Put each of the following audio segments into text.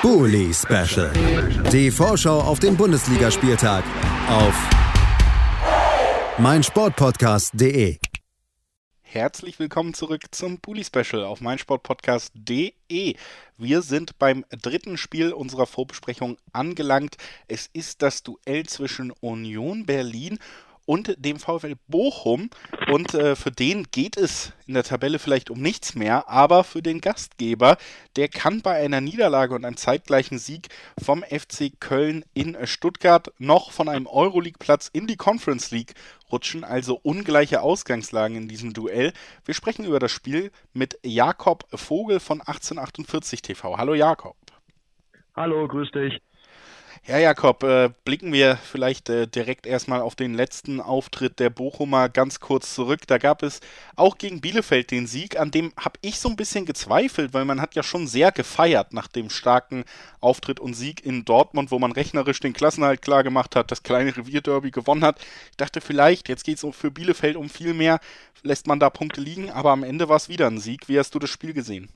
Bully Special. Die Vorschau auf den Bundesligaspieltag auf meinsportpodcast.de. Herzlich willkommen zurück zum Bully Special auf meinsportpodcast.de. Wir sind beim dritten Spiel unserer Vorbesprechung angelangt. Es ist das Duell zwischen Union Berlin und dem VfL Bochum. Und äh, für den geht es in der Tabelle vielleicht um nichts mehr, aber für den Gastgeber, der kann bei einer Niederlage und einem zeitgleichen Sieg vom FC Köln in Stuttgart noch von einem Euroleague-Platz in die Conference League rutschen, also ungleiche Ausgangslagen in diesem Duell. Wir sprechen über das Spiel mit Jakob Vogel von 1848 TV. Hallo Jakob. Hallo, grüß dich. Ja, Jakob, äh, blicken wir vielleicht äh, direkt erstmal auf den letzten Auftritt der Bochumer ganz kurz zurück. Da gab es auch gegen Bielefeld den Sieg, an dem habe ich so ein bisschen gezweifelt, weil man hat ja schon sehr gefeiert nach dem starken Auftritt und Sieg in Dortmund, wo man rechnerisch den Klassenhalt klar gemacht hat, das kleine Revierderby gewonnen hat. Ich dachte vielleicht, jetzt geht es für Bielefeld um viel mehr, lässt man da Punkte liegen, aber am Ende war es wieder ein Sieg. Wie hast du das Spiel gesehen?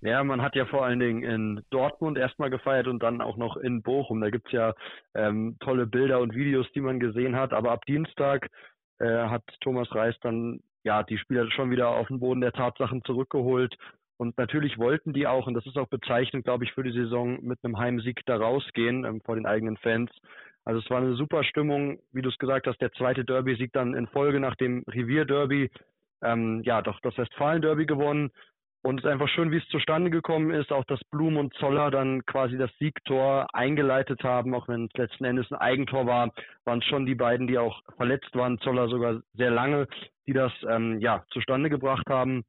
Ja, man hat ja vor allen Dingen in Dortmund erstmal gefeiert und dann auch noch in Bochum. Da gibt's ja ähm, tolle Bilder und Videos, die man gesehen hat. Aber ab Dienstag äh, hat Thomas Reis dann ja die Spieler schon wieder auf den Boden der Tatsachen zurückgeholt. Und natürlich wollten die auch, und das ist auch bezeichnend, glaube ich, für die Saison, mit einem Heimsieg da rausgehen ähm, vor den eigenen Fans. Also es war eine super Stimmung, wie du es gesagt hast, der zweite Derby-Sieg dann in Folge nach dem Revier-Derby. Ähm, ja, doch das Westfalen-Derby gewonnen. Und es ist einfach schön, wie es zustande gekommen ist, auch dass Blum und Zoller dann quasi das Siegtor eingeleitet haben, auch wenn es letzten Endes ein Eigentor war, waren es schon die beiden, die auch verletzt waren, Zoller sogar sehr lange, die das ähm, ja zustande gebracht haben.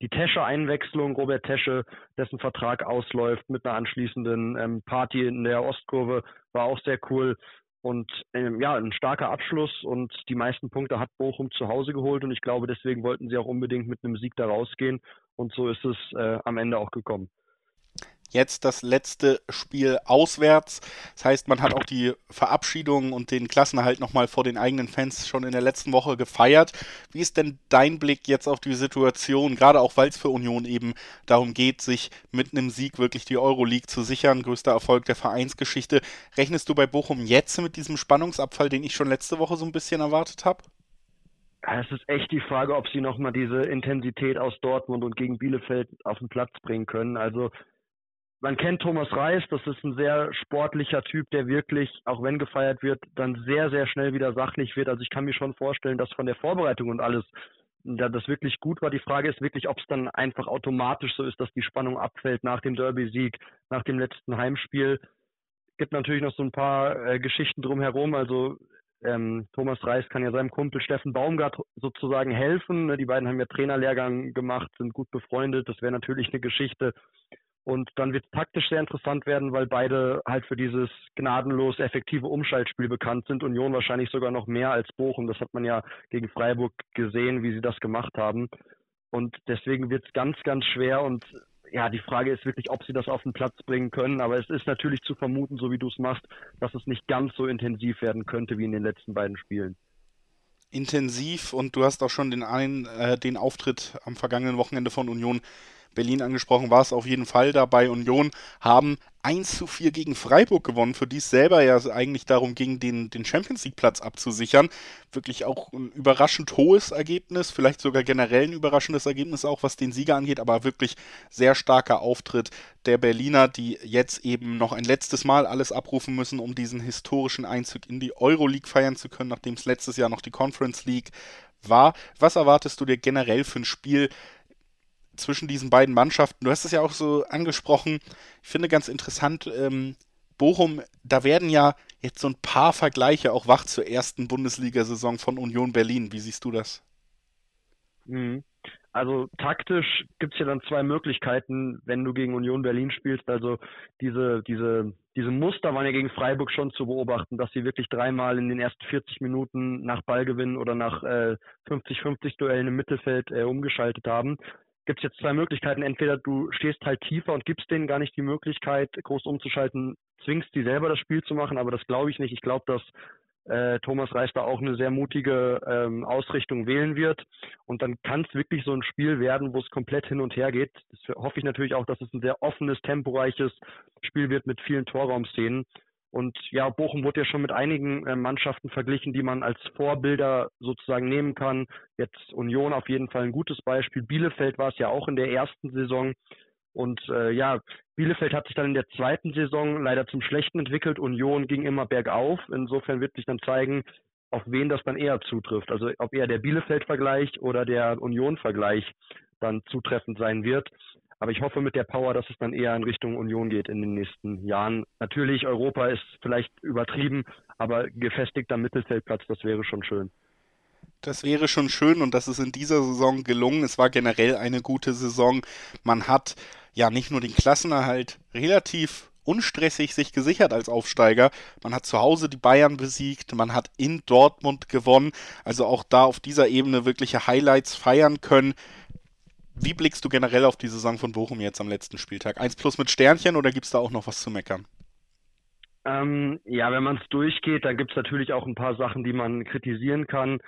Die Tesche-Einwechslung, Robert Tesche, dessen Vertrag ausläuft mit einer anschließenden ähm, Party in der Ostkurve, war auch sehr cool. Und ähm, ja, ein starker Abschluss und die meisten Punkte hat Bochum zu Hause geholt und ich glaube, deswegen wollten sie auch unbedingt mit einem Sieg da rausgehen und so ist es äh, am Ende auch gekommen. Jetzt das letzte Spiel auswärts. Das heißt, man hat auch die Verabschiedung und den Klassenerhalt nochmal vor den eigenen Fans schon in der letzten Woche gefeiert. Wie ist denn dein Blick jetzt auf die Situation, gerade auch weil es für Union eben darum geht, sich mit einem Sieg wirklich die Euroleague zu sichern? Größter Erfolg der Vereinsgeschichte. Rechnest du bei Bochum jetzt mit diesem Spannungsabfall, den ich schon letzte Woche so ein bisschen erwartet habe? es ist echt die Frage, ob sie nochmal diese Intensität aus Dortmund und gegen Bielefeld auf den Platz bringen können. Also man kennt Thomas Reis, das ist ein sehr sportlicher Typ, der wirklich, auch wenn gefeiert wird, dann sehr, sehr schnell wieder sachlich wird. Also ich kann mir schon vorstellen, dass von der Vorbereitung und alles ja, das wirklich gut war. Die Frage ist wirklich, ob es dann einfach automatisch so ist, dass die Spannung abfällt nach dem Derby-Sieg, nach dem letzten Heimspiel. Gibt natürlich noch so ein paar äh, Geschichten drumherum. Also ähm, Thomas Reis kann ja seinem Kumpel Steffen Baumgart sozusagen helfen. Ne, die beiden haben ja Trainerlehrgang gemacht, sind gut befreundet. Das wäre natürlich eine Geschichte. Und dann wird es taktisch sehr interessant werden, weil beide halt für dieses gnadenlos effektive Umschaltspiel bekannt sind. Union wahrscheinlich sogar noch mehr als Bochum. Das hat man ja gegen Freiburg gesehen, wie sie das gemacht haben. Und deswegen wird es ganz, ganz schwer. Und ja, die Frage ist wirklich, ob sie das auf den Platz bringen können. Aber es ist natürlich zu vermuten, so wie du es machst, dass es nicht ganz so intensiv werden könnte wie in den letzten beiden Spielen. Intensiv und du hast auch schon den, einen, äh, den Auftritt am vergangenen Wochenende von Union Berlin angesprochen, war es auf jeden Fall dabei. Union haben 1 zu 4 gegen Freiburg gewonnen, für die es selber ja eigentlich darum ging, den, den Champions League-Platz abzusichern. Wirklich auch ein überraschend hohes Ergebnis, vielleicht sogar generell ein überraschendes Ergebnis auch, was den Sieger angeht, aber wirklich sehr starker Auftritt der Berliner, die jetzt eben noch ein letztes Mal alles abrufen müssen, um diesen historischen Einzug in die Euroleague feiern zu können, nachdem es letztes Jahr noch die Conference League war. Was erwartest du dir generell für ein Spiel? Zwischen diesen beiden Mannschaften. Du hast es ja auch so angesprochen. Ich finde ganz interessant, ähm, Bochum, da werden ja jetzt so ein paar Vergleiche auch wach zur ersten Bundesliga-Saison von Union Berlin. Wie siehst du das? Mhm. Also taktisch gibt es ja dann zwei Möglichkeiten, wenn du gegen Union Berlin spielst. Also diese, diese, diese Muster waren ja gegen Freiburg schon zu beobachten, dass sie wirklich dreimal in den ersten 40 Minuten nach Ballgewinn oder nach äh, 50-50 Duellen im Mittelfeld äh, umgeschaltet haben gibt es jetzt zwei Möglichkeiten. Entweder du stehst halt tiefer und gibst denen gar nicht die Möglichkeit, groß umzuschalten, zwingst die selber das Spiel zu machen, aber das glaube ich nicht. Ich glaube, dass äh, Thomas Reis da auch eine sehr mutige ähm, Ausrichtung wählen wird. Und dann kann es wirklich so ein Spiel werden, wo es komplett hin und her geht. Das hoffe ich natürlich auch, dass es ein sehr offenes, temporeiches Spiel wird mit vielen Torraumszenen. Und ja, Bochum wurde ja schon mit einigen äh, Mannschaften verglichen, die man als Vorbilder sozusagen nehmen kann. Jetzt Union auf jeden Fall ein gutes Beispiel. Bielefeld war es ja auch in der ersten Saison. Und äh, ja, Bielefeld hat sich dann in der zweiten Saison leider zum Schlechten entwickelt. Union ging immer bergauf. Insofern wird sich dann zeigen, auf wen das dann eher zutrifft. Also ob eher der Bielefeld-Vergleich oder der Union-Vergleich dann zutreffend sein wird. Aber ich hoffe mit der Power, dass es dann eher in Richtung Union geht in den nächsten Jahren. Natürlich, Europa ist vielleicht übertrieben, aber gefestigter Mittelfeldplatz, das wäre schon schön. Das wäre schon schön und das ist in dieser Saison gelungen. Es war generell eine gute Saison. Man hat ja nicht nur den Klassenerhalt relativ unstressig sich gesichert als Aufsteiger. Man hat zu Hause die Bayern besiegt, man hat in Dortmund gewonnen, also auch da auf dieser Ebene wirkliche Highlights feiern können. Wie blickst du generell auf die Saison von Bochum jetzt am letzten Spieltag? Eins plus mit Sternchen oder gibt es da auch noch was zu meckern? Ähm, ja, wenn man es durchgeht, dann gibt es natürlich auch ein paar Sachen, die man kritisieren kann.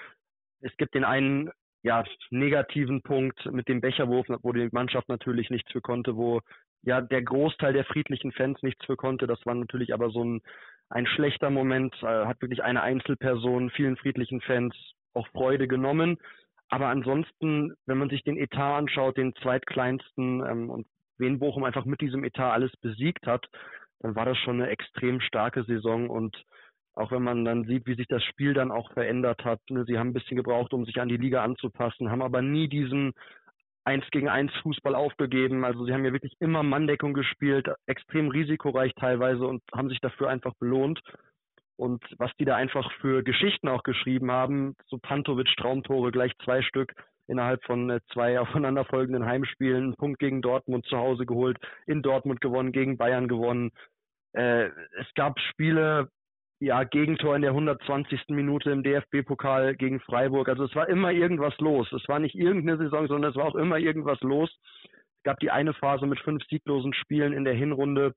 Es gibt den einen ja, negativen Punkt mit dem Becherwurf, wo die Mannschaft natürlich nichts für konnte, wo ja der Großteil der friedlichen Fans nichts für konnte. Das war natürlich aber so ein, ein schlechter Moment, äh, hat wirklich eine Einzelperson vielen friedlichen Fans auch Freude genommen. Aber ansonsten, wenn man sich den Etat anschaut, den zweitkleinsten ähm, und wen Bochum einfach mit diesem Etat alles besiegt hat, dann war das schon eine extrem starke Saison und auch wenn man dann sieht, wie sich das Spiel dann auch verändert hat. Ne? Sie haben ein bisschen gebraucht, um sich an die Liga anzupassen, haben aber nie diesen eins gegen eins Fußball aufgegeben. Also sie haben ja wirklich immer Manndeckung gespielt, extrem risikoreich teilweise und haben sich dafür einfach belohnt. Und was die da einfach für Geschichten auch geschrieben haben, so Pantovic Traumtore, gleich zwei Stück innerhalb von äh, zwei aufeinanderfolgenden Heimspielen, einen Punkt gegen Dortmund zu Hause geholt, in Dortmund gewonnen, gegen Bayern gewonnen. Äh, es gab Spiele, ja, Gegentor in der 120. Minute im DFB-Pokal gegen Freiburg. Also es war immer irgendwas los. Es war nicht irgendeine Saison, sondern es war auch immer irgendwas los. Es gab die eine Phase mit fünf sieglosen Spielen in der Hinrunde.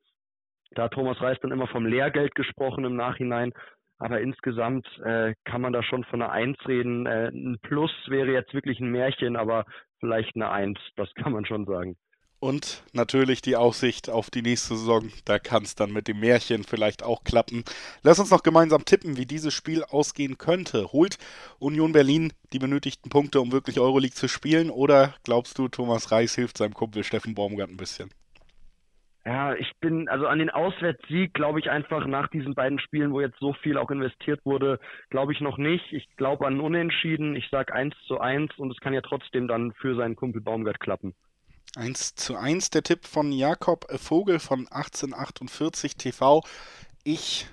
Da hat Thomas Reis dann immer vom Lehrgeld gesprochen im Nachhinein. Aber insgesamt äh, kann man da schon von einer Eins reden. Äh, ein Plus wäre jetzt wirklich ein Märchen, aber vielleicht eine Eins, das kann man schon sagen. Und natürlich die Aussicht auf die nächste Saison. Da kann es dann mit dem Märchen vielleicht auch klappen. Lass uns noch gemeinsam tippen, wie dieses Spiel ausgehen könnte. Holt Union Berlin die benötigten Punkte, um wirklich Euroleague zu spielen? Oder glaubst du, Thomas Reis hilft seinem Kumpel Steffen Baumgart ein bisschen? Ja, ich bin, also an den Auswärtssieg glaube ich einfach nach diesen beiden Spielen, wo jetzt so viel auch investiert wurde, glaube ich noch nicht. Ich glaube an Unentschieden. Ich sage 1 zu 1 und es kann ja trotzdem dann für seinen Kumpel Baumgart klappen. 1 zu 1 der Tipp von Jakob Vogel von 1848 TV. Ich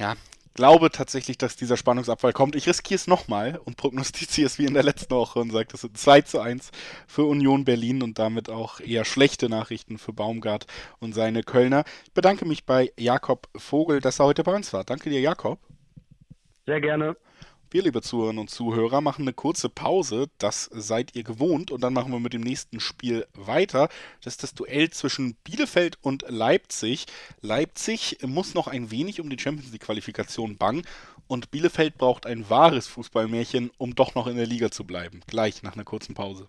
ja, glaube tatsächlich, dass dieser Spannungsabfall kommt. Ich riskiere es nochmal und prognostiziere es wie in der letzten Woche und sage, das sind 2 zu 1 für Union Berlin und damit auch eher schlechte Nachrichten für Baumgart und seine Kölner. Ich bedanke mich bei Jakob Vogel, dass er heute bei uns war. Danke dir, Jakob. Sehr gerne. Wir, liebe Zuhörerinnen und Zuhörer, machen eine kurze Pause. Das seid ihr gewohnt. Und dann machen wir mit dem nächsten Spiel weiter. Das ist das Duell zwischen Bielefeld und Leipzig. Leipzig muss noch ein wenig um die Champions League-Qualifikation bangen. Und Bielefeld braucht ein wahres Fußballmärchen, um doch noch in der Liga zu bleiben. Gleich nach einer kurzen Pause.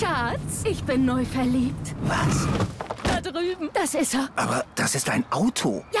Schatz, ich bin neu verliebt. Was? Da drüben. Das ist er. Aber das ist ein Auto. Ja,